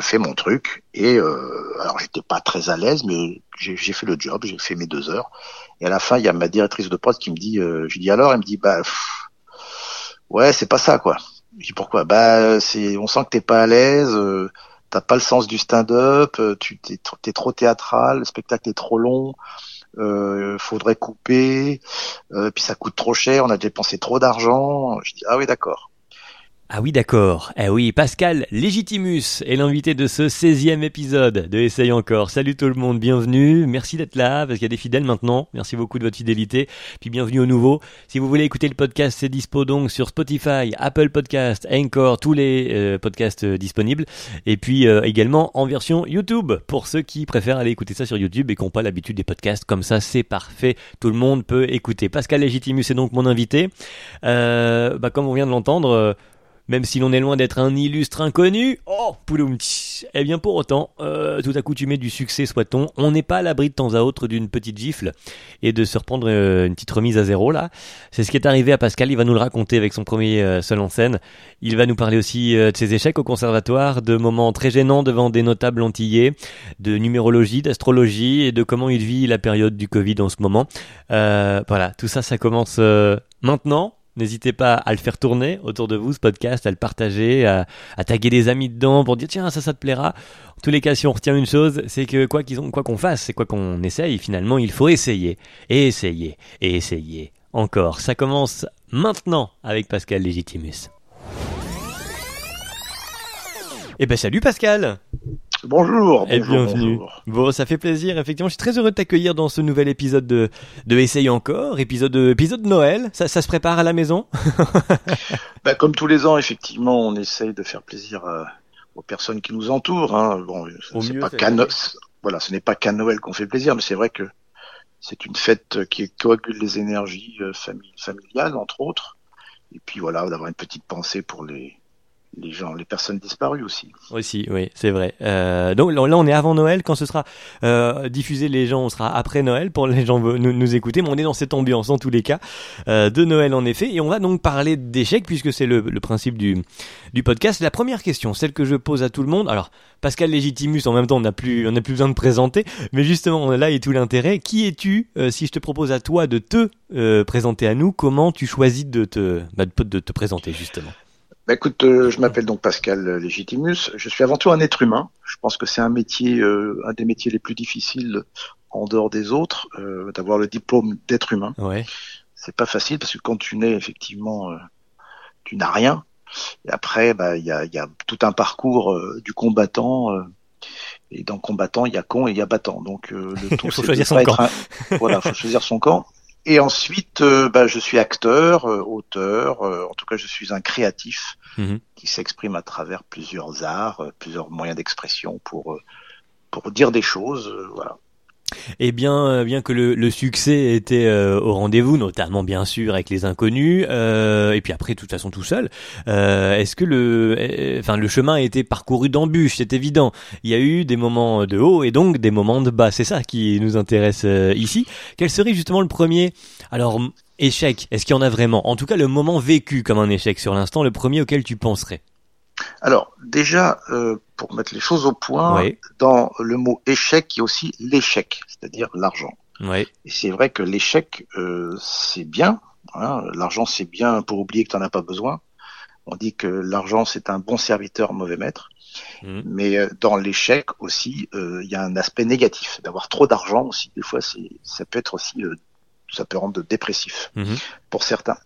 je fais mon truc et euh, alors j'étais pas très à l'aise, mais j'ai fait le job, j'ai fait mes deux heures. Et à la fin, il y a ma directrice de poste qui me dit, euh, je dis alors, elle me dit bah ouais, c'est pas ça quoi. Je dis pourquoi? Bah c'est, on sent que t'es pas à l'aise, euh, t'as pas le sens du stand-up, euh, tu t'es, t'es trop théâtral, le spectacle est trop long. Euh, faudrait couper, euh, puis ça coûte trop cher, on a dépensé trop d'argent. Je dis ah oui d'accord. Ah oui, d'accord. Eh oui, Pascal Légitimus est l'invité de ce 16e épisode de Essaye encore. Salut tout le monde, bienvenue. Merci d'être là, parce qu'il y a des fidèles maintenant. Merci beaucoup de votre fidélité. Puis bienvenue au nouveau. Si vous voulez écouter le podcast, c'est dispo donc sur Spotify, Apple Podcast, Anchor, tous les euh, podcasts euh, disponibles. Et puis euh, également en version YouTube, pour ceux qui préfèrent aller écouter ça sur YouTube et qui n'ont pas l'habitude des podcasts. Comme ça, c'est parfait. Tout le monde peut écouter. Pascal Légitimus est donc mon invité. bah, comme on vient de l'entendre même si l'on est loin d'être un illustre inconnu, oh, pouloum, eh bien pour autant, euh, tout accoutumé du succès soit-on, on n'est pas à l'abri de temps à autre d'une petite gifle et de se reprendre euh, une petite remise à zéro là. C'est ce qui est arrivé à Pascal, il va nous le raconter avec son premier euh, seul en scène. Il va nous parler aussi de ses échecs au conservatoire, de moments très gênants devant des notables antillais, de numérologie, d'astrologie et de comment il vit la période du Covid en ce moment. voilà, tout ça, ça commence maintenant. N'hésitez pas à le faire tourner autour de vous, ce podcast, à le partager, à, taguer des amis dedans pour dire tiens, ça, ça te plaira. En tous les cas, si on retient une chose, c'est que quoi qu'on quoi qu'on fasse, c'est quoi qu'on essaye, finalement, il faut essayer, et essayer, et essayer. Encore, ça commence maintenant avec Pascal Legitimus. Eh ben salut Pascal Bonjour, et bienvenue. Bon, ça fait plaisir. Effectivement, je suis très heureux de t'accueillir dans ce nouvel épisode de, de Essaye encore, épisode épisode de Noël. Ça, ça se prépare à la maison? Bah, Comme tous les ans, effectivement, on essaye de faire plaisir euh, aux personnes qui nous entourent. Hein. Bon, c'est pas qu'à voilà, ce n'est pas qu'à Noël qu'on fait plaisir, mais c'est vrai que c'est une fête qui coagule les énergies euh, familiales, entre autres. Et puis voilà, d'avoir une petite pensée pour les les gens, les personnes disparues aussi. Aussi, oui, c'est vrai. Euh, donc là, on est avant Noël. Quand ce sera euh, diffusé, les gens, on sera après Noël pour les gens nous, nous écouter. Mais on est dans cette ambiance, en tous les cas, euh, de Noël en effet. Et on va donc parler d'échecs puisque c'est le, principe du, du podcast. La première question, celle que je pose à tout le monde. Alors, Pascal Légitimus, en même temps, on n'a plus, plus besoin de présenter. Mais justement, là est tout l'intérêt. Qui es-tu Si je te propose à toi de te présenter à nous, comment tu choisis de te, bah, de te présenter justement? Bah, écoute, euh, je m'appelle donc Pascal Légitimus. Je suis avant tout un être humain. Je pense que c'est un métier, euh, un des métiers les plus difficiles en dehors des autres, euh, d'avoir le diplôme d'être humain. Ouais. C'est pas facile parce que quand tu nais, effectivement, tu n'as rien. Et après, bah, il y a, y a, tout un parcours du combattant. et dans combattant, il y a con et il y a battant. Donc le tout, faut choisir son camp. voilà, faut choisir son camp. Et ensuite, bah, je suis acteur, auteur, en tout cas, je suis un créatif. Mhm. qui s'exprime à travers plusieurs arts, euh, plusieurs moyens d'expression pour euh, pour dire des choses, euh, voilà. Et bien, bien que le, succès était au rendez-vous, notamment bien sûr avec les inconnus, euh, et puis après, de toute façon, tout seul. Euh, Est-ce que le, enfin, le chemin a été parcouru d'embûches C'est évident. Il y a eu des moments de haut et donc des moments de bas. C'est ça qui nous intéresse ici. Quel serait justement le premier Alors, échec, est-ce qu'il y en a vraiment? En tout cas, le moment vécu comme un échec sur l'instant, le premier auquel tu penserais? Alors, déjà, euh, pour mettre les choses au point, dans le mot échec, il y a aussi l'échec, c'est-à-dire l'argent. Oui. Et c'est vrai que l'échec, euh, c'est bien. Hein, l'argent, c'est bien pour oublier que tu n'en as pas besoin. On dit que l'argent, c'est un bon serviteur, mauvais maître. Mmh. Mais euh, dans l'échec aussi, il y a un aspect négatif. D'avoir trop d'argent aussi, des fois, ça peut être aussi ça peut rendre dépressif mhm. pour certains.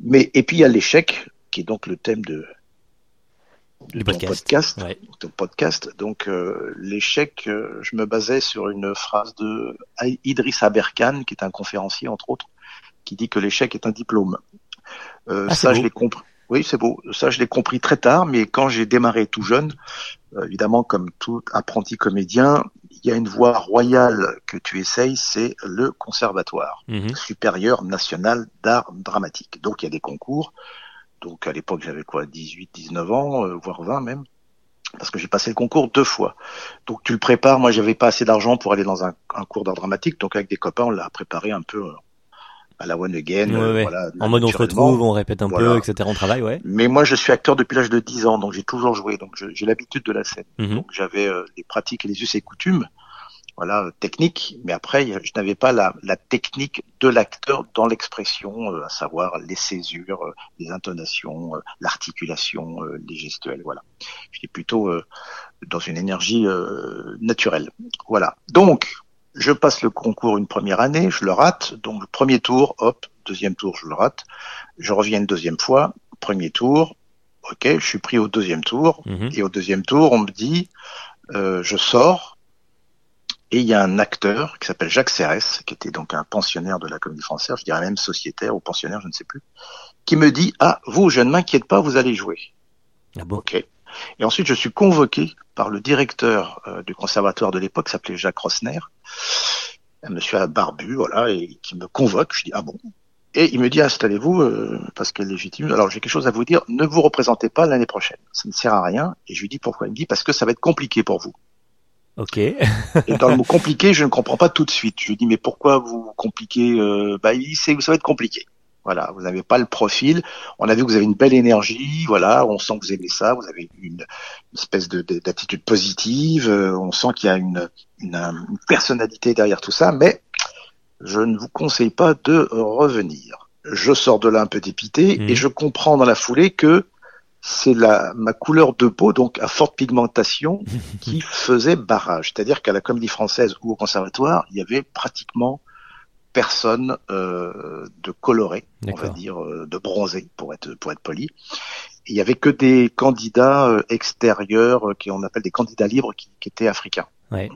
Mais et puis il y a l'échec qui est donc le thème de, de podcast. podcast. Donc euh, l'échec, euh, je me basais sur une phrase de Idriss Aberkan, qui est un conférencier entre autres, qui dit que l'échec est un diplôme. Euh, ah, ça, je l'ai compris. Oui, c'est beau. Ça, je l'ai compris très tard, mais quand j'ai démarré tout jeune, évidemment, comme tout apprenti comédien, il y a une voie royale que tu essayes, c'est le conservatoire mhm. supérieur national d'art dramatique. Donc il y a des concours. Donc à l'époque j'avais quoi, 18, 19 ans, euh, voire 20 même, parce que j'ai passé le concours deux fois. Donc tu le prépares. Moi j'avais pas assez d'argent pour aller dans un, cours d'art dramatique, donc avec des copains on l'a préparé un peu. Euh, à la one again. Voilà, en mode on se retrouve, on répète un peu, etc. On travaille, ouais. Mais moi, je suis acteur depuis l'âge de 10 ans, donc j'ai toujours joué, donc j'ai l'habitude de la scène. Mhm. Donc j'avais les pratiques et les us et coutumes voilà, technique, mais après, je n'avais pas la, la, technique de l'acteur dans l'expression, euh, à savoir les césures, euh, les intonations, euh, l'articulation, les gestuels, voilà. J'étais plutôt dans une énergie naturelle. Voilà. Donc, je passe le concours une première année, je le rate, donc le premier tour, hop, deuxième tour, je le rate, je reviens une deuxième fois, premier tour, ok, je suis pris au deuxième tour, mhm. et au deuxième tour, on me dit, je sors, et il y a un acteur qui s'appelle Jacques Serres, qui était donc un pensionnaire de la Comédie Française, je dirais même sociétaire ou pensionnaire, je ne sais plus, qui me dit ah vous je ne m'inquiète pas, vous allez jouer. Ah bon? Ok. Et ensuite je suis convoqué par le directeur euh, du conservatoire de l'époque, qui s'appelait Jacques Rosner, un monsieur barbu, voilà, et qui me convoque. Je dis ah bon? Et il me dit installez-vous euh, parce qu'elle est légitime. Alors j'ai quelque chose à vous dire. Ne vous représentez pas l'année prochaine. Ça ne sert à rien. Et je lui dis pourquoi? Il me dit parce que ça va être compliqué pour vous. Ok. et dans le mot compliqué, je ne comprends pas tout de suite. Je dis mais pourquoi vous compliquez euh, Bah il ça va être compliqué. Voilà, vous n'avez pas le profil. On a vu que vous avez une belle énergie. Voilà, on sent que vous aimez ça. Vous avez une, espèce de, d'attitude positive. Euh, on sent qu'il y a une, une, personnalité derrière tout ça. Mais je ne vous conseille pas de revenir. Je sors de là un peu dépité et mmh. je comprends dans la foulée que c'est la ma couleur de peau, donc à forte pigmentation, qui faisait barrage. C'est-à-dire qu'à la Comédie Française ou au Conservatoire, il y avait pratiquement personne euh, de coloré, on va dire euh, de bronzé, pour être pour être poli. il y avait que des candidats euh, extérieurs, qui on appelle des candidats libres, qui, étaient africains,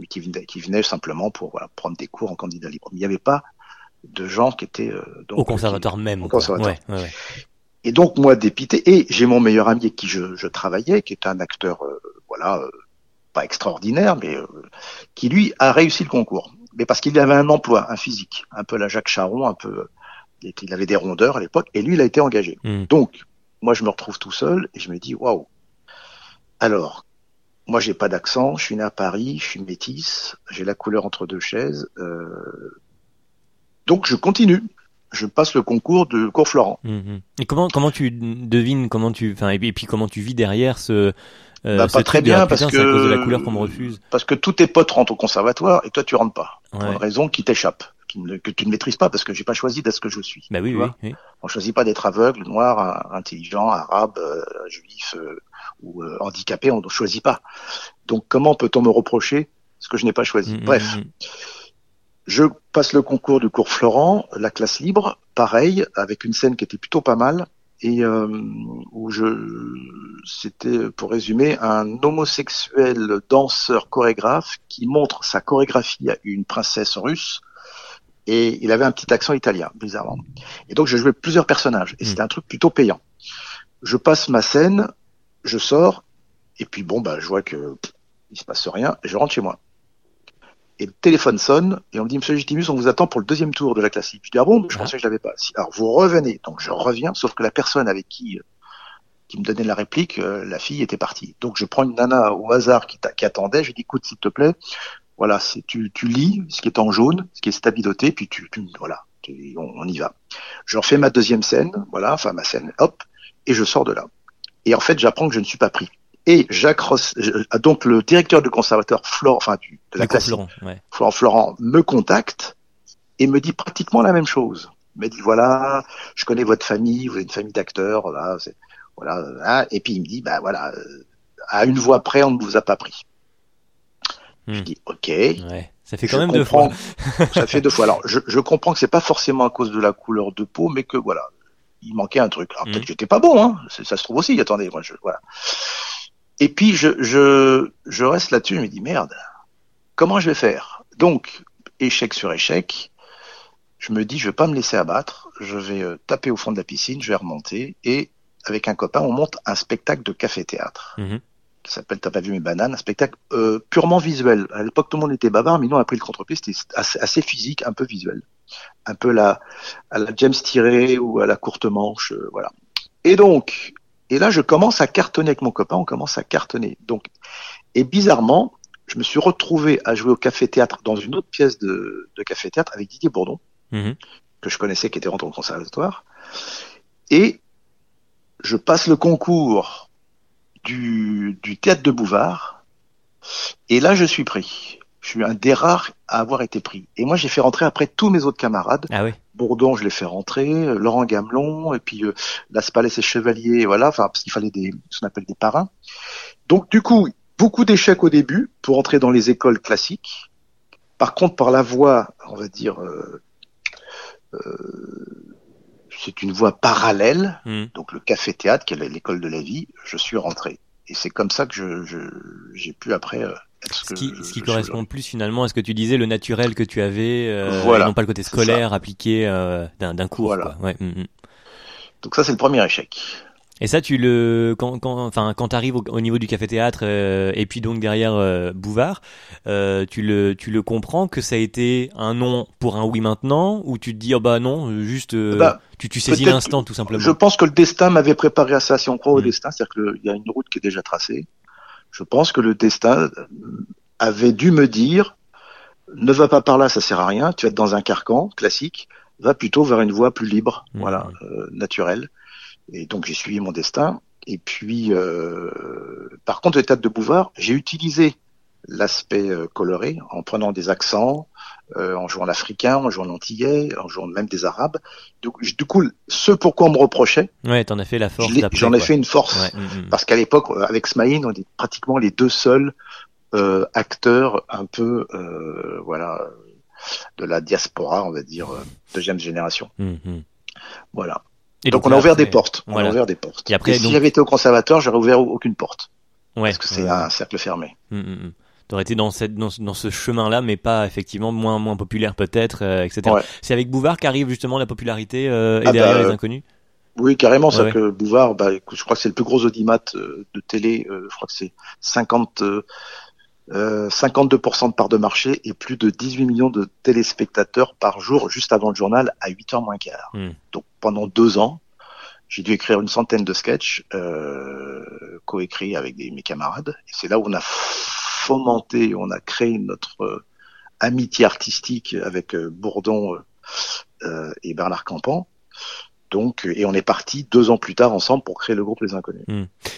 qui venaient qui venaient simplement pour prendre des cours en candidat libre. Mais il n'y avait pas de gens qui étaient au conservatoire même. Au conservatoire. Et donc moi dépité, et j'ai mon meilleur ami avec qui je, je travaillais, qui est un acteur, euh, voilà, euh, pas extraordinaire, mais euh, qui lui a réussi le concours. Mais parce qu'il avait un emploi, un physique, un peu la Jacques Charon, un peu, il, avait des rondeurs à l'époque, et lui il a été engagé. Hmm. Donc moi je me retrouve tout seul et je me dis waouh. Alors moi j'ai pas d'accent, je suis né à Paris, je suis métisse, j'ai la couleur entre deux chaises. donc je continue je passe le concours de cours Florent. Mhm. Et comment comment tu devines comment tu enfin et puis comment tu vis derrière ce euh, bah, pas très bien parce que à cause de la couleur qu'on me refuse. Parce que tous tes potes rentrent au conservatoire et toi tu rentres pas pour une raison qui t'échappe, que tu ne maîtrises pas parce que j'ai pas choisi d'être ce que je suis. Bah oui, oui, oui, On choisit pas d'être aveugle, noir, intelligent, arabe, euh, juif euh, ou handicapé, on ne choisit pas. Donc comment peut-on me reprocher ce que je n'ai pas choisi? Mm, mm, Bref. Mm, je passe le concours du cours Florent, la classe libre, pareil, avec une scène qui était plutôt pas mal, et euh, où je, c'était pour résumer un homosexuel danseur chorégraphe qui montre sa chorégraphie à une princesse russe, et il avait un petit accent italien, bizarrement. Et donc je jouais plusieurs personnages, et hmm. c'était un truc plutôt payant. Je passe ma scène, je sors, et puis bon bah je vois que il se passe rien, et je rentre chez moi et le téléphone sonne et on me dit Monsieur Legitimus, on vous attend pour le deuxième tour de la classique. Je dis ah bon, je pensais que je l'avais pas. Alors vous revenez, donc je reviens, sauf que la personne avec qui euh, qui me donnait la réplique, euh, la fille était partie. Donc je prends une nana au hasard qui, qui attendait, je lui dis écoute s'il te plaît, voilà, c'est tu, tu lis ce qui est en jaune, ce qui est stabiloté, puis tu, tu voilà, on, y va. Je refais ma deuxième scène, voilà, enfin ma scène, hop, et je sors de là. Et en fait, j'apprends que je ne suis pas pris. Et Jacques Ross, euh, donc le directeur du conservateur Florent, enfin du, de la classe, Florent, ouais. Florent, Florent me contacte et me dit pratiquement la même chose. Il me dit voilà, je connais votre famille, vous êtes une famille d'acteurs, voilà, voilà, hein. et puis il me dit bah voilà, euh, à une voix près, on ne vous a pas pris. Je hmm. dis ok. Ouais. Ça fait quand même deux fois. ça fait deux fois. Alors, je, je comprends que c'est pas forcément à cause de la couleur de peau, mais que voilà, il manquait un truc. Alors peut-être hmm. que j'étais pas bon, hein. Ça se trouve aussi. Attendez, moi, je, voilà. Et puis je, je, je reste là-dessus, je me dis merde, comment je vais faire? Donc, échec sur échec, je me dis je vais pas me laisser abattre, je vais euh, taper au fond de la piscine, je vais remonter et avec un copain on monte un spectacle de café-théâtre. Mhm. qui s'appelle T'as pas vu mes bananes, un spectacle euh, purement visuel. À l'époque, tout le monde était bavard, mais nous, on a pris le contre-pied, c'était assez, physique, un peu visuel. Un peu la, à la James Tiré ou à la courte manche, euh, voilà. Et donc, et là, je commence à cartonner avec mon copain, on commence à cartonner. Donc, et bizarrement, je me suis retrouvé à jouer au café-théâtre dans une autre pièce de, de café-théâtre avec Didier Bourdon. Mhm. que je connaissais qui était rentré au conservatoire. Et je passe le concours du, du théâtre de Bouvard. Et là, je suis pris. Je suis un des rares à avoir été pris. Et moi, j'ai fait rentrer après tous mes autres camarades. Ah oui. Bourdon, je l'ai fait rentrer, euh, Laurent Gamelon, et puis euh, Las Palais et Chevalier, voilà, enfin, parce qu'il fallait des, ce qu'on appelle des parrains. Donc, du coup, beaucoup d'échecs au début pour entrer dans les écoles classiques. Par contre, par la voie, on va dire, euh, euh, c'est une voie parallèle, Hmm. donc le café-théâtre, qui est l'école de la vie, je suis rentré. Et c'est comme ça que je, je, j'ai pu après euh, être ce qui, je- ce qui je- correspond plus finalement à ce que tu disais, le naturel que tu avais, euh, Voilà, et non pas le côté scolaire appliqué euh, d'un d'un cours. Voilà. Quoi. Ouais, mm, mm. Donc ça, c'est le premier échec. Et ça, tu le quand quand enfin quand t'arrives au, au niveau du café théâtre euh, et puis donc derrière euh, Bouvard, euh, tu le tu le comprends que ça a été un non pour un oui maintenant ou tu te dis oh bah non juste euh, Bah, tu tu saisis l'instant tout simplement. Je pense que le destin m'avait préparé à ça. Si on croit au Mm. destin, c'est-à-dire qu'il y a une route qui est déjà tracée. Je pense que le destin euh, avait dû me dire ne va pas par là, ça sert à rien. Tu vas être dans un carcan classique. Va plutôt vers une voie plus libre, Mm. voilà, euh, naturelle. Et donc j'ai suivi mon destin. Et puis, euh, par contre, le théâtre de Bouvard, j'ai utilisé l'aspect euh, coloré en prenant des accents, euh, en jouant l'africain, en jouant l'antillais, en jouant même des arabes. Donc, du coup, ce pourquoi on me reprochait, Ouais, t'en as fait la force j'en ai fait une force. Ouais, mm, mm. Parce qu'à l'époque, euh, avec Smaïn, on est pratiquement les deux seuls euh, acteurs un peu, euh, voilà, de la diaspora, on va dire, euh, deuxième génération. Mm. Voilà. Et donc, on a ouvert des portes. On a ouvert des portes. Et après, Et si donc- j'avais été au conservateur, j'aurais ouvert aucune porte. Ouais. Parce que c'est ouais. un cercle fermé. Mm, mm, mm. T'aurais été dans cette dans, ce- dans ce chemin-là, mais pas effectivement moins moins populaire peut-être, euh, etc. Ouais. C'est avec Bouvard qu'arrive justement la popularité euh, et Ah derrière bah, les euh, inconnus? Oui, carrément, Ouais, que Bouvard, bah, je crois que c'est le plus gros audimat de télé. je crois que c'est 50, euh, euh, 52% de part de marché et plus de 18 millions de téléspectateurs par jour, juste avant le journal, à 8h moins quart. Hmm. Donc pendant deux ans, j'ai dû écrire une centaine de sketchs euh, coécrits avec des, mes camarades. Et c'est là où on a fomenté, on a créé notre euh, amitié artistique avec euh, Bourdon et Bernard Campan. Donc, et on est parti deux ans plus tard ensemble pour créer le groupe Les Inconnus.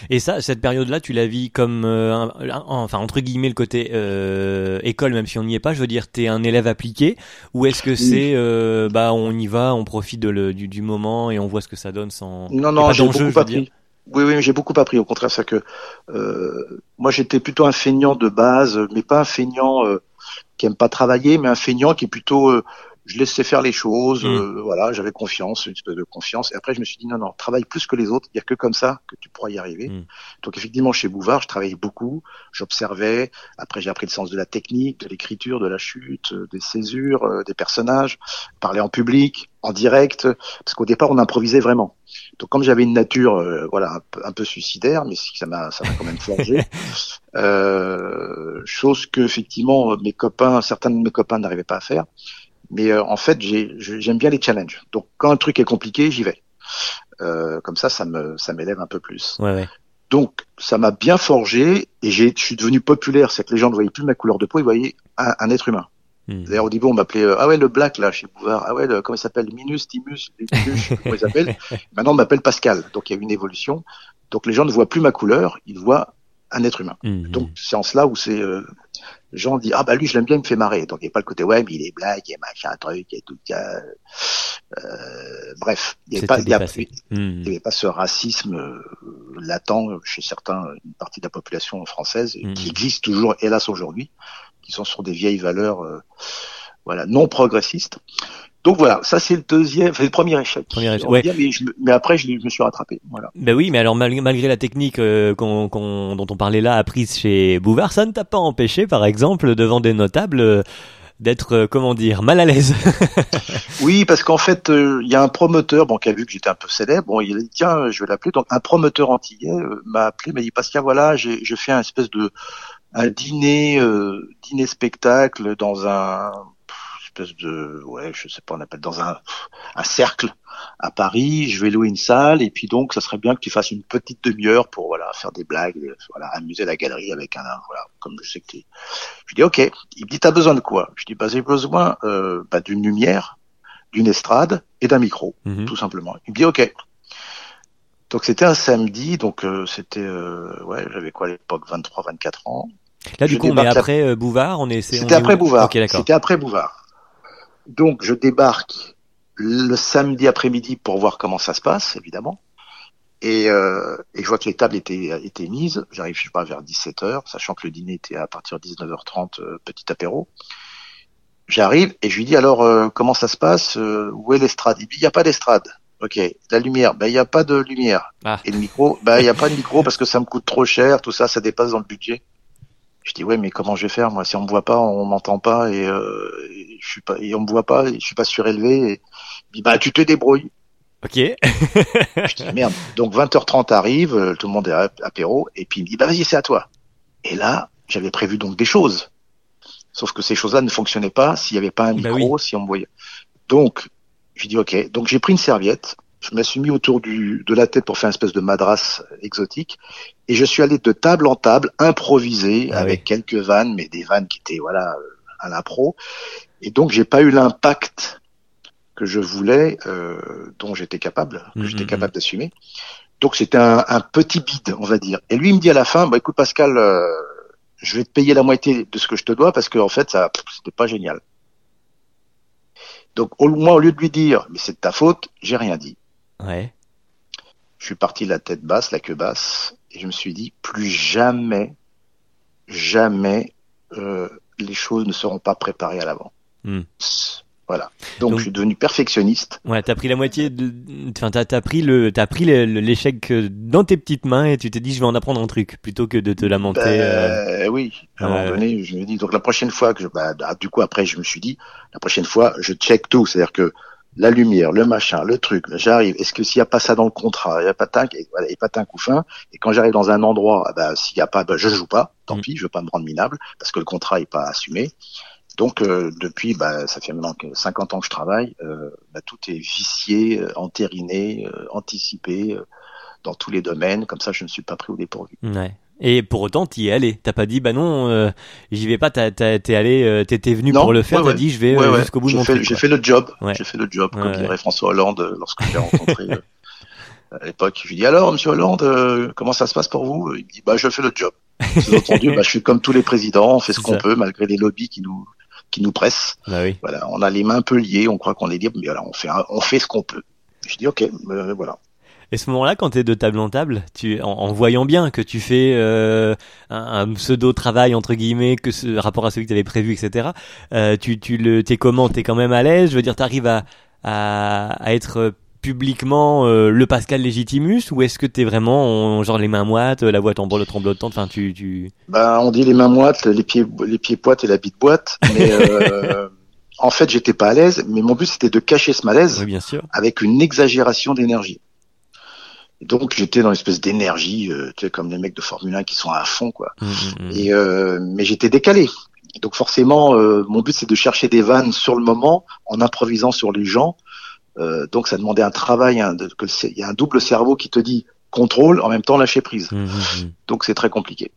Et ça, cette période-là, tu la vis comme, euh, un- un- enfin entre guillemets le côté euh, école, même si on n'y est pas. Je veux dire, t'es un élève appliqué, ou est-ce que c'est, euh, bah on y va, on profite de le, du, du moment et on voit ce que ça donne sans. Non, non, j'ai beaucoup je appris. dire. Oui, oui, j'ai beaucoup appris. Au contraire, c'est que euh, moi j'étais plutôt un feignant de base, mais pas un feignant euh, qui aime pas travailler, mais un feignant qui est plutôt euh, je laissais faire les choses, Mm. euh, voilà, j'avais confiance, une espèce de confiance. Et après, je me suis dit non, non, travaille plus que les autres. Il y a que comme ça que tu pourras y arriver. Mm. Donc effectivement, chez Bouvard, je travaillais beaucoup, j'observais. Après, j'ai appris le sens de la technique, de l'écriture, de la chute, euh, des césures, euh, des personnages, parler en public, en direct, parce qu'au départ, on improvisait vraiment. Donc comme j'avais une nature, euh, voilà, un peu, un peu suicidaire, mais ça m'a, ça m'a quand même forgé. euh, chose que effectivement mes copains, certains de mes copains n'arrivaient pas à faire. Mais euh, en fait, j'aime bien les challenges. Donc quand un truc est compliqué, j'y vais. Euh, comme ça, ça me, ça m'élève un peu plus. Ouais, ouais. Donc ça m'a bien forgé et j'ai, je suis devenu populaire. C'est que les gens ne voyaient plus ma couleur de peau, ils voyaient un, un être humain. Hmm. D'ailleurs, au début, on m'appelait euh, ah ouais le black là chez Bouvard. Ah ouais, le, comment il s'appelle? Minus, Timus, Timus, je sais pas comment il s'appelle. Maintenant, on m'appelle Pascal. Donc il y a eu une évolution. Donc les gens ne voient plus ma couleur, ils voient un être humain. Hmm. Donc c'est en cela où c'est euh, gens disent ah bah lui je l'aime bien, il me fait marrer. Donc il n'y a pas le côté ouais mais il est black, il a machin un truc, il y a tout ça. Euh, bref, il n'y avait a- avait pas ce racisme euh, latent chez certains, une partie de la population française, Mhm. qui existe toujours, hélas aujourd'hui, qui sont sur des vieilles valeurs, euh, voilà, non progressistes. Donc voilà, ça c'est le deuxième, enfin, le premier échec. Premier échec, ouais. mais, je me- mais après je, me suis rattrapé. Voilà. Ben oui, mais alors malgré, malgré la technique euh, qu'on- qu'on- dont on parlait là, apprise chez Bouvard, ça ne t'a pas empêché, par exemple, devant des notables, euh, d'être, euh, comment dire, mal à l'aise. Oui, parce qu'en fait, euh, il y a un promoteur, bon, qui a vu que j'étais un peu célèbre, bon, il a dit tiens, je vais l'appeler. Donc un promoteur antillais euh, m'a appelé, m'a dit Pascal, voilà, j'ai je fais un espèce de un dîner, euh, dîner spectacle dans un espèce de, ouais, je sais pas, on appelle dans un un cercle à Paris. Je vais louer une salle et puis donc ça serait bien que tu fasses une petite demi-heure pour voilà faire des blagues, voilà amuser la galerie avec un voilà comme je sais que t'es. Je dis ok. Il me dit t'as besoin de quoi? Je dis bah j'ai besoin euh, bah, d'une lumière d'une estrade et d'un micro, Mhm. tout simplement. Il me dit OK. Donc c'était un samedi, donc euh, c'était euh, ouais, j'avais quoi à l'époque? 23 24 ans. Là, du Je coup, on est débarque après euh, Bouvard, on est. C'était après où? Bouvard. C'était après Bouvard. Donc je débarque le samedi après-midi pour voir comment ça se passe, évidemment. Et, euh, et je vois que les tables étaient, étaient mises. J'arrive, je sais pas, vers 17h, sachant que le dîner était à partir de 19h30, euh, petit apéro. J'arrive et je lui dis alors euh, comment ça se passe euh, Où est l'estrade? Il dit il n'y a pas d'estrade. Ok. La lumière, ben il n'y a pas de lumière. Ah. Et le micro, ben il n'y a pas de micro parce que ça me coûte trop cher, tout ça, ça dépasse dans le budget. Je dis ouais mais comment je vais faire moi? Si on me voit pas, on m'entend pas et, euh, et je suis pas et on me voit pas et je suis pas surélevé. Et... Il dit bah tu te débrouilles. Ok. Je dis merde. Donc 20h30 arrive, euh, tout le monde est à apéro et puis il me dit bah vas-y c'est à toi. Et là j'avais prévu donc des choses. Sauf que ces choses-là ne fonctionnaient pas s'il n'y avait pas un Bah micro, si on me voyait. Donc je dis ok. Donc j'ai pris une serviette, je me suis mis autour du de la tête pour faire une espèce de madras exotique et je suis allé de table en table improviser Ah avec oui. quelques vannes, mais des vannes qui étaient voilà à l'impro. Et donc j'ai pas eu l'impact que je voulais, euh, dont j'étais capable, que Mhm, j'étais mhm. capable d'assumer. Donc c'était un, un petit bide, on va dire. Et lui il me dit à la fin, bah écoute Pascal, euh, je vais te payer la moitié de ce que je te dois parce que en fait ça c'était pas génial. Donc au moins au lieu de lui dire mais c'est de ta faute, j'ai rien dit. Ouais. Je suis parti la tête basse, la queue basse, et je me suis dit plus jamais, jamais euh, les choses ne seront pas préparées à l'avant. Hmm. Voilà. Donc, Donc- je suis devenu perfectionniste. Ouais, t'as pris la moitié de, enfin, t'as, t'as pris le, t'as pris l'échec euh, dans tes petites mains et tu t'es dit, je vais en apprendre un truc plutôt que de te lamenter. euh, Ben, oui, à un moment donné, je me dis donc la prochaine fois que je, bah, ah, du coup après je me suis dit la prochaine fois je check tout, c'est-à-dire que la lumière, le machin, le truc, j'arrive. Est-ce que s'il n'y a pas ça dans le contrat, il n'y a pas tac, et, voilà, et pas fin. Et quand j'arrive dans un endroit, ah bah, s'il n'y a pas, bah, je joue pas. Tant Mm. pis, je veux pas me rendre minable parce que le contrat est pas assumé. Donc euh, depuis, bah, ça fait maintenant que 50 ans que je travaille, euh, bah, tout est vicié, euh, entériné, euh, anticipé euh, dans tous les domaines. Comme ça, je ne suis pas pris au dépourvu. Ouais. Et pour autant, t'y es allé. T'as pas dit, bah non, euh, j'y vais pas. T'as, t'es allé, euh, t'étais venu Non, pour le faire. ouais, t'as ouais. dit, je vais Ouais, euh, jusqu'au bout de J'ai mon truc. J'ai fait le job. J'ai fait le job, comme dirait François Hollande euh, lorsque je l'ai rencontré à l'époque. Je lui dis alors, Monsieur Hollande, comment ça se passe pour vous? Il me dit bah je fais le job. Sous-entendu, bah, je suis comme tous les présidents, on fait ce qu'on peut malgré les lobbies qui nous qui nous pressent. Bah oui. Voilà, on a les mains un peu liées, on croit qu'on est libre, mais voilà, on fait un- on fait ce qu'on peut. Je dis ok, euh, voilà. Et ce moment-là, quand t'es de table en table, tu, en, en voyant bien que tu fais euh, un, un pseudo travail entre guillemets, que ce rapport à celui que t'avais prévu, etc. Euh, tu, tu le, t'es comment? T'es quand même à l'aise? Je veux dire, t'arrives à, à, à être publiquement euh, le Pascal Légitimus? Ou est-ce que t'es vraiment en- genre les mains moites, la voix en tremblotante Enfin, tu, tu. Ben, on dit les mains moites, les pieds les pieds poites et la bite boîte, mais euh, en fait j'étais pas à l'aise, mais mon but c'était de cacher ce malaise. Oui, bien sûr. avec une exagération d'énergie. Donc j'étais dans une espèce d'énergie, euh, tu sais, comme les mecs de Formule 1 qui sont à fond, quoi. Mm, mm, mm. Et euh, mais j'étais décalé. Donc forcément, euh, mon but c'est de chercher des vannes sur le moment, en improvisant sur les gens. Euh, donc ça demandait un travail, hein, de, que il y a un double cerveau qui te dit contrôle, en même temps lâcher prise. Donc c'est très compliqué.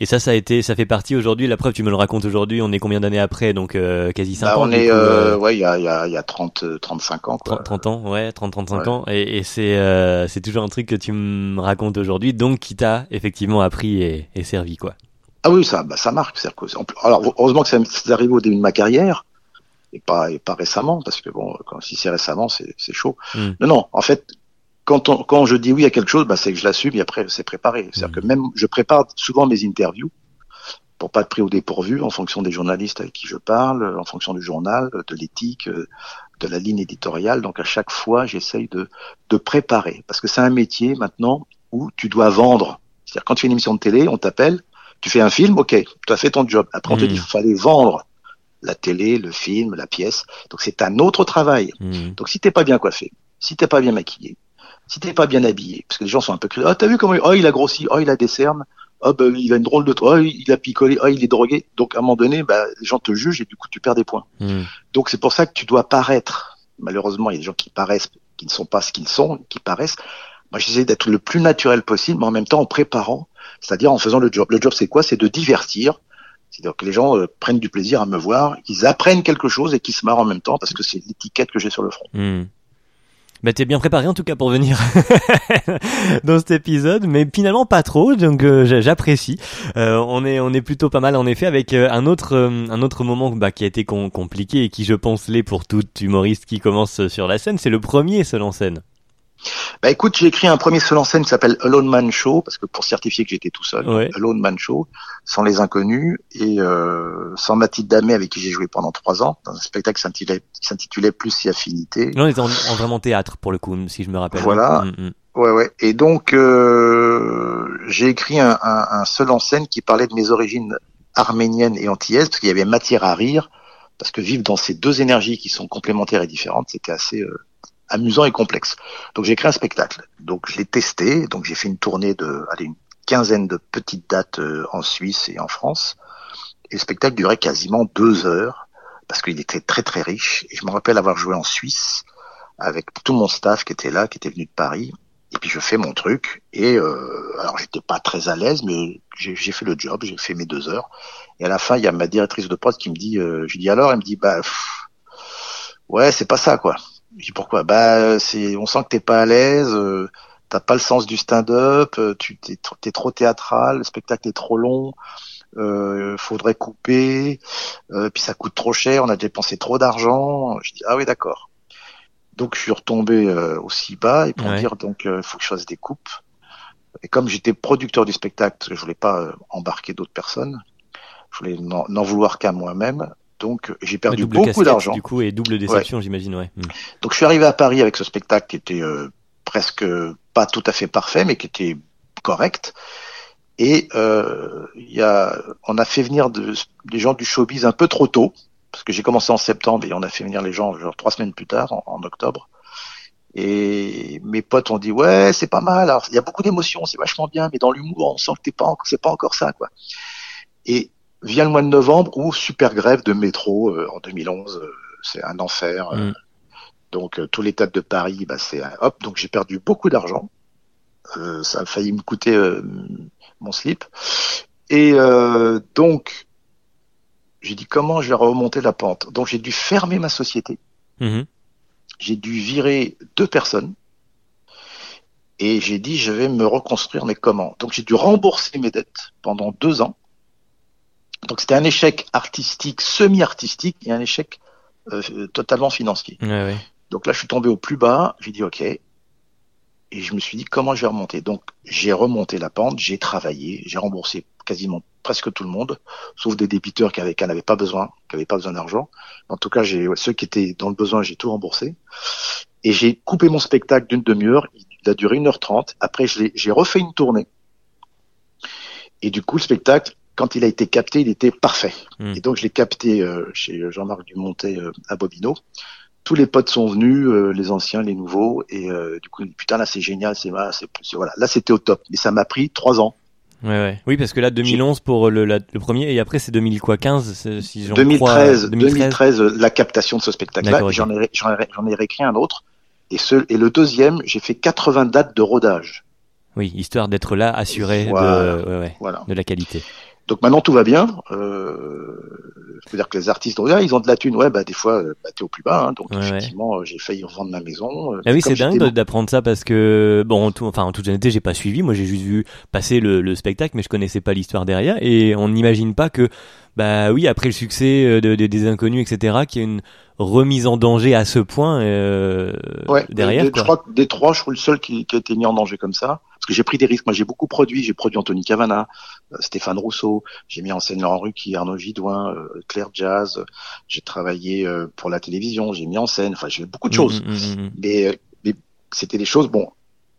Et ça, ça a été, ça fait partie aujourd'hui. La preuve, tu me le racontes aujourd'hui. On est combien d'années après Donc euh, quasi 5 Bah, ans. on est, coup, euh, euh, ouais, il y a, il y, a, y a 30, euh, 35 ans, quoi. 30, 30 ans, ouais, 30, 35 Ouais. ans. Et, et c'est, euh, c'est toujours un truc que tu me racontes aujourd'hui, donc qui t'a effectivement appris et, et servi, quoi. Ah oui, ça, bah, ça marque. c'est-à-dire que- alors, heureusement que ça m'est arrivé au début de ma carrière et pas, et pas récemment, parce que bon, quand, si c'est récemment, c'est c'est chaud. Mm. Non, non, en fait, quand, on, quand je dis oui à quelque chose, bah, c'est que je l'assume et après, c'est préparé. C'est-à-dire Mm. que même, je prépare souvent mes interviews pour pas être pris au dépourvu en fonction des journalistes avec qui je parle, en fonction du journal, de l'éthique, euh, de la ligne éditoriale. Donc, à chaque fois, j'essaye de, de préparer. Parce que c'est un métier maintenant où tu dois vendre. C'est-à-dire, quand tu fais une émission de télé, on t'appelle, tu fais un film, ok, tu as fait ton job. Après, on te dit, il fallait vendre la télé, le film, la pièce. Donc, c'est un autre travail. Mm. Donc, si t'es pas bien coiffé, si t'es pas bien maquillé, si t'es pas bien habillé, parce que les gens sont un peu curieux, oh, t'as vu comment, il- oh, il a grossi, oh, il a des cernes, oh, bah, il a une drôle de, oh, il a picolé, oh, il est drogué. Donc, à un moment donné, bah, les gens te jugent et du coup, tu perds des points. Mm. Donc, c'est pour ça que tu dois paraître. Malheureusement, il y a des gens qui paraissent, qui ne sont pas ce qu'ils sont, qui paraissent. Moi, j'essaie d'être le plus naturel possible, mais en même temps en préparant, c'est-à-dire en faisant le job. Le job, c'est quoi? C'est de divertir, C'est-à-dire que les gens euh, prennent du plaisir à me voir, qu'ils apprennent quelque chose et qu'ils se marrent en même temps parce que c'est l'étiquette que j'ai sur le front. Hmm. Bah t'es bien préparé en tout cas pour venir dans cet épisode, mais finalement pas trop, donc euh, j'apprécie. Euh, on est on est plutôt pas mal en effet avec euh, un autre un autre moment bah, qui a été compliqué et qui je pense l'est pour tout humoriste qui commence sur la scène, c'est le premier seul en scène. Bah écoute, j'ai écrit un premier seul en scène qui s'appelle Alone Man Show, parce que pour certifier que j'étais tout seul, Alone Man Show, sans les inconnus, et euh, sans Mathilde Damé avec qui j'ai joué pendant trois ans, dans un spectacle qui s'intitulait Plus si affinité. Non, on était en, vraiment théâtre pour le coup, si je me rappelle. Voilà. Mm, mm. Ouais, ouais. Et donc, euh, j'ai écrit un, un, un, seul en scène qui parlait de mes origines arméniennes et antillaises, parce qu'il y avait matière à rire, parce que vivre dans ces deux énergies qui sont complémentaires et différentes, c'était assez... Euh, amusant et complexe. Donc j'ai créé un spectacle. Donc je l'ai testé. Donc j'ai fait une tournée de, allez, une quinzaine de petites dates euh, en Suisse et en France. Et le spectacle durait quasiment deux heures parce qu'il était très très riche. Et je me rappelle avoir joué en Suisse avec tout mon staff qui était là, qui était venu de Paris. Et puis je fais mon truc. Et euh, alors j'étais pas très à l'aise, mais j'ai fait le job, j'ai fait mes deux heures. Et à la fin, il y a ma directrice de poste qui me dit, euh, je dis alors, elle me dit bah ouais, c'est pas ça quoi. Je dis pourquoi? Bah c'est, on sent que t'es pas à l'aise, euh, t'as pas le sens du stand-up, euh, tu t'es, t'es trop théâtral, le spectacle est trop long, euh, faudrait couper, euh, puis ça coûte trop cher, on a dépensé trop d'argent. Je dis ah oui d'accord. Donc je suis retombé aussi bas et pour dire donc il faut que je fasse des coupes. Et comme j'étais producteur du spectacle, je voulais pas embarquer d'autres personnes, je voulais n'en vouloir qu'à moi-même. Donc j'ai perdu beaucoup d'argent. Du coup, et double déception, j'imagine, ouais. Hmm. Donc je suis arrivé à Paris avec ce spectacle qui était euh, presque pas tout à fait parfait, mais qui était correct. Et euh, y a, on a fait venir de, des gens du showbiz un peu trop tôt, parce que j'ai commencé en septembre et on a fait venir les gens genre trois semaines plus tard, en, octobre. Et mes potes ont dit ouais c'est pas mal. Alors il y a beaucoup d'émotions, c'est vachement bien, mais dans l'humour on sent que t'es pas, c'est pas encore ça quoi. Et vient le mois de novembre où super grève de métro euh, en 2011, euh, c'est un enfer. Euh. Mm. Donc tous les de Paris, bah, c'est hop. Donc j'ai perdu beaucoup d'argent. ça a failli me coûter mon slip. Et donc j'ai dit comment je vais remonter la pente? Donc j'ai dû fermer ma société. Mm-hmm. J'ai dû virer deux personnes. Et j'ai dit je vais me reconstruire, mais comment Donc j'ai dû rembourser mes dettes pendant deux ans donc c'était un échec artistique, semi-artistique et un échec euh, totalement financier. Donc là, je suis tombé au plus bas. J'ai dit OK. Et je me suis dit comment je vais remonter? Donc j'ai remonté la pente, j'ai travaillé, j'ai remboursé quasiment presque tout le monde, sauf des débiteurs qui n'avaient pas besoin, qui n'avaient pas besoin d'argent. En tout cas, j'ai ceux qui étaient dans le besoin, j'ai tout remboursé. Et j'ai coupé mon spectacle d'une demi-heure. Il a duré 1h30. Après, j'ai refait une tournée. Et du coup, le spectacle, quand il a été capté, il était parfait. Hmm. Et donc je l'ai capté euh, chez Jean-Marc Dumontet euh, à Bobino. Tous les potes sont venus, euh, les anciens, les nouveaux, et du coup putain là c'est génial, c'est voilà, là c'était au top. Mais ça m'a pris trois ans. Ouais, ouais. Oui, parce que là, 2011 pour le, le premier, et après c'est 2015, si j'en 2013, 2013, la captation de ce spectacle-là. J'en ai, ai, réécrit un autre. Et, ce, et le deuxième, j'ai fait 80 dates de rodage. Oui, histoire d'être là, assuré de, ouais, voilà. de la qualité. Donc maintenant tout va bien. Euh, je veux dire que les artistes, ils ont de la thune. Ouais, bah des fois, euh, bah, t'es au plus bas. Hein, donc effectivement, euh, j'ai failli revendre ma maison. Euh, ah oui, c'est dingue d'apprendre ça parce que bon, en tout, enfin en toute honnêteté, j'ai pas suivi. Moi, j'ai juste vu passer le, le, spectacle, mais je connaissais pas l'histoire derrière. Et on n'imagine pas que, bah oui, après le succès de, des inconnus, etc., qu'il y a une remise en danger à ce point euh, ouais, derrière. je crois que des trois, je suis le seul qui, qui a été mis en danger comme ça parce que j'ai pris des risques. Moi, j'ai beaucoup produit. J'ai produit Anthony Cavana, euh, Stéphane Rousseau. J'ai mis en scène Laurent Ruquier, Arnaud Gidouin, euh, Claire Jazz. J'ai travaillé euh, pour la télévision. J'ai mis en scène. Enfin, j'ai fait beaucoup de choses. Mmh, mmh, mmh, mais, mais c'était des choses, bon,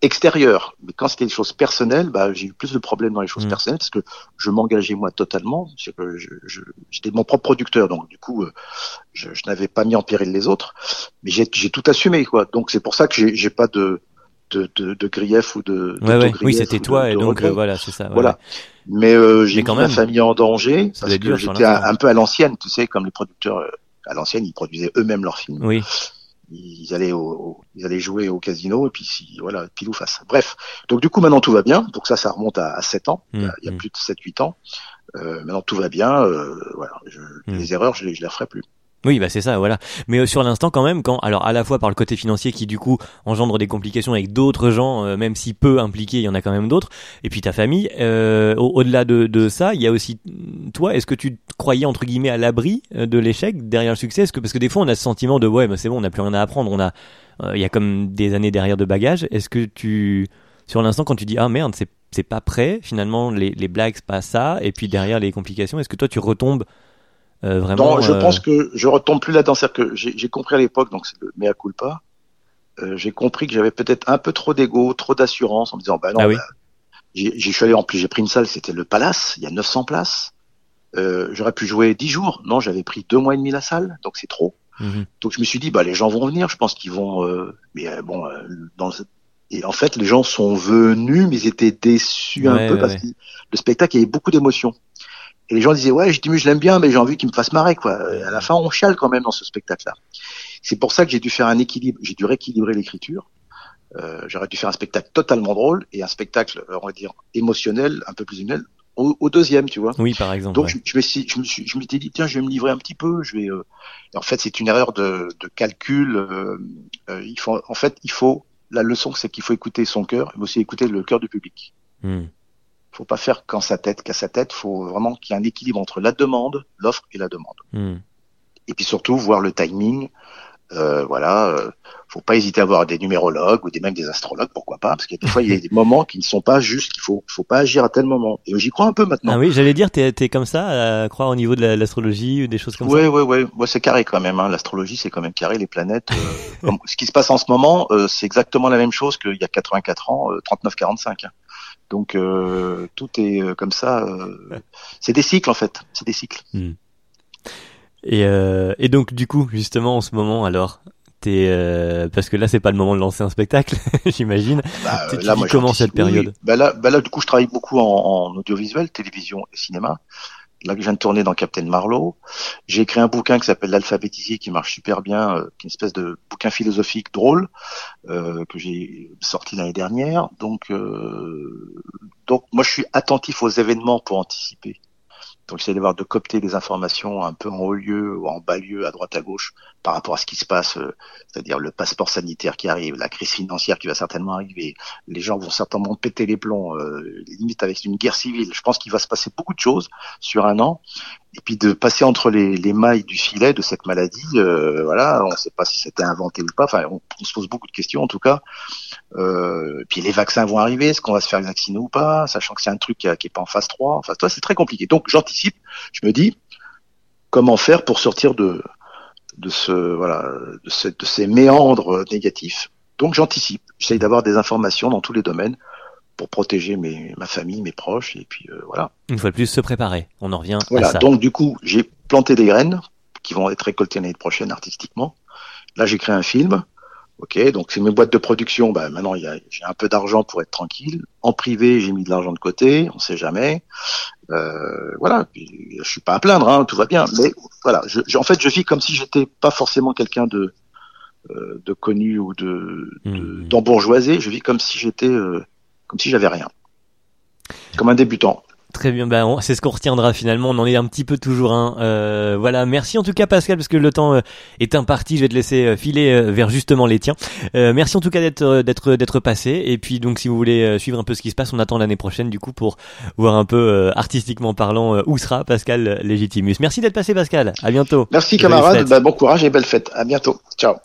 extérieures. Mais quand c'était des choses personnelles, bah, j'ai eu plus de problèmes dans les choses personnelles parce que je m'engageais moi totalement. que j'étais mon propre producteur, donc du coup, je, je n'avais pas mis en péril les autres. Mais j'ai tout assumé, quoi. Donc c'est pour ça que j'ai pas de de, de, de grief ou de, ouais, oui c'était toi et donc euh, voilà c'est ça voilà. mais euh, j'ai mis ma famille en danger parce que j'étais un, peu à l'ancienne tu sais comme les producteurs euh, à l'ancienne ils produisaient eux-mêmes leurs films. Oui. Ils allaient au, ils allaient jouer au casino et puis si voilà pile ou face. Bref. Donc du coup maintenant tout va bien. Donc ça ça remonte à, à 7 ans il y a, mmh, mmh. plus de 7 8 ans. Maintenant tout va bien. voilà, je, hmm. les erreurs, je les, je les referai plus. Oui, bah c'est ça, voilà. Mais euh, sur l'instant, quand même, quand alors à la fois par le côté financier qui du coup engendre des complications avec d'autres gens, euh, même si peu impliqués, il y en a quand même d'autres. Et puis ta famille. Euh, au-delà de, de, ça, il y a aussi toi. Est-ce que tu croyais entre guillemets à l'abri de l'échec derrière le succès? Que parce que des fois on a ce sentiment de ouais, bah, c'est bon, on n'a plus rien à apprendre. On a, il y a comme des années derrière de bagages. Est-ce que tu sur l'instant quand tu dis ah merde, c'est c'est pas prêt finalement les, les blagues c'est pas ça et puis derrière les complications est-ce que toi tu retombes euh, vraiment, non, je pense que je retombe plus là-dedans. C'est-à-dire que j'ai compris à l'époque, donc c'est le mea culpa. Euh, j'ai compris que j'avais peut-être un peu trop d'ego, trop d'assurance en me disant, bah non, ah oui. bah, j'y suis allé en plus, j'ai pris une salle, c'était le Palace, il y a 900 places. Euh, J'aurais pu jouer 10 jours. Non, j'avais pris deux mois et demi la salle, donc c'est trop. Mhm. Donc je me suis dit, bah les gens vont venir. Je pense qu'ils vont. Euh, mais euh, bon, euh, dans et en fait, les gens sont venus, mais ils étaient déçus un peu parce que le spectacle il y avait beaucoup d'émotions. Et les gens disaient ouais, je dis mais je l'aime bien, mais j'ai envie qu'il me fasse marrer quoi. à la fin, on chiale quand même dans ce spectacle-là. C'est pour ça que j'ai dû faire un équilibre, j'ai dû rééquilibrer l'écriture. Euh, J'aurais dû faire un spectacle totalement drôle et un spectacle, on va dire, émotionnel, un peu plus émotionnel, au, deuxième, tu vois. Oui, par exemple. Donc je, je, me suis, je me suis, je m'étais dit tiens, je vais me livrer un petit peu. Je vais. Euh... en fait, c'est une erreur de, de calcul. Euh, euh, il faut, en fait, il faut. La leçon, c'est qu'il faut écouter son cœur, mais aussi écouter le cœur du public. Hmm faut pas faire qu'en sa tête, qu'à sa tête. Faut vraiment qu'il y ait un équilibre entre la demande, l'offre et la demande. Hmm. Et puis surtout voir le timing. Euh, voilà, euh, faut pas hésiter à avoir des numérologues ou des même des astrologues, pourquoi pas, parce a des fois il y a des moments qui ne sont pas justes, qu'il faut, faut pas agir à tel moment. Et j'y crois un peu maintenant. Ah oui, j'allais dire, t'es es comme ça, à croire au niveau de l'astrologie ou des choses comme ça? Ouais, ouais, ouais, c'est carré quand même. Hein. L'astrologie, c'est quand même carré. Les planètes, euh, ce qui se passe en ce moment, euh, c'est exactement la même chose qu'il y a 84 ans, 39-45. Hein. Donc euh, tout est euh, comme ça. Euh, c'est des cycles en fait. C'est des cycles. Hmm. Et, et donc du coup justement en ce moment alors es, parce que là c'est pas le moment de lancer un spectacle, j'imagine. Bah, là, moi, comment cette période? bah là, bah là, du coup, je travaille beaucoup en, en, audiovisuel, télévision et cinéma là que je viens de tourner dans Captain Marlowe. J'ai écrit un bouquin qui s'appelle L'alphabétisier qui marche super bien, euh, qui est une espèce de bouquin philosophique drôle euh, que j'ai sorti l'année dernière. Donc, euh, donc moi je suis attentif aux événements pour anticiper. Donc j'essaie d'avoir de copter des informations un peu en haut lieu ou en bas lieu, à droite à gauche, par rapport à ce qui se passe, euh, c'est-à-dire le passeport sanitaire qui arrive, la crise financière qui va certainement arriver, les gens vont certainement péter les plombs, euh, limite avec une guerre civile. Je pense qu'il va se passer beaucoup de choses sur un an, et puis de passer entre les, les mailles du filet de cette maladie. Euh, voilà, on ne sait pas si c'était inventé ou pas. Enfin, on, se pose beaucoup de questions en tout cas. Euh, puis les vaccins vont arriver, est-ce qu'on va se faire vacciner ou pas, sachant que c'est un truc qui, n'est est pas en phase 3. Enfin, toi, c'est très compliqué. Donc, j'anticipe. Je me dis comment faire pour sortir de de ce voilà de ces méandres négatifs. Donc, j'anticipe. J'essaye d'avoir des informations dans tous les domaines pour protéger mes, ma famille, mes proches, et puis euh, voilà. Une fois de plus, se préparer. On en revient voilà, à ça. Donc du coup, j'ai planté des graines qui vont être récoltées l'année prochaine artistiquement. Là, j'ai créé un film. Ok, donc c'est mes boîtes de production. Bah, maintenant, j'ai un peu d'argent pour être tranquille. En privé, j'ai mis de l'argent de côté. On sait jamais. Euh, voilà. je suis pas à plaindre. Hein, tout va bien. Mais voilà. Je, en fait, je vis comme si j'étais pas forcément quelqu'un de euh, de connu ou de mmh. d'embourgeoisé. Je vis comme si j'étais euh, comme si j'avais rien. Comme un débutant. Très bien, ben c'est ce qu'on retiendra finalement. On en est un petit peu toujours un. Euh, voilà, merci en tout cas Pascal parce que le temps euh, est imparti. Je vais te laisser euh, filer vers justement les tiens. merci en tout cas d'être d'être d'être passé. Et puis donc si vous voulez suivre un peu ce qui se passe, on attend l'année prochaine du coup pour voir un peu artistiquement parlant où sera Pascal Légitimus. Merci d'être passé Pascal. À bientôt. Merci camarade. Bah, bon courage et belle fête. À bientôt. Ciao.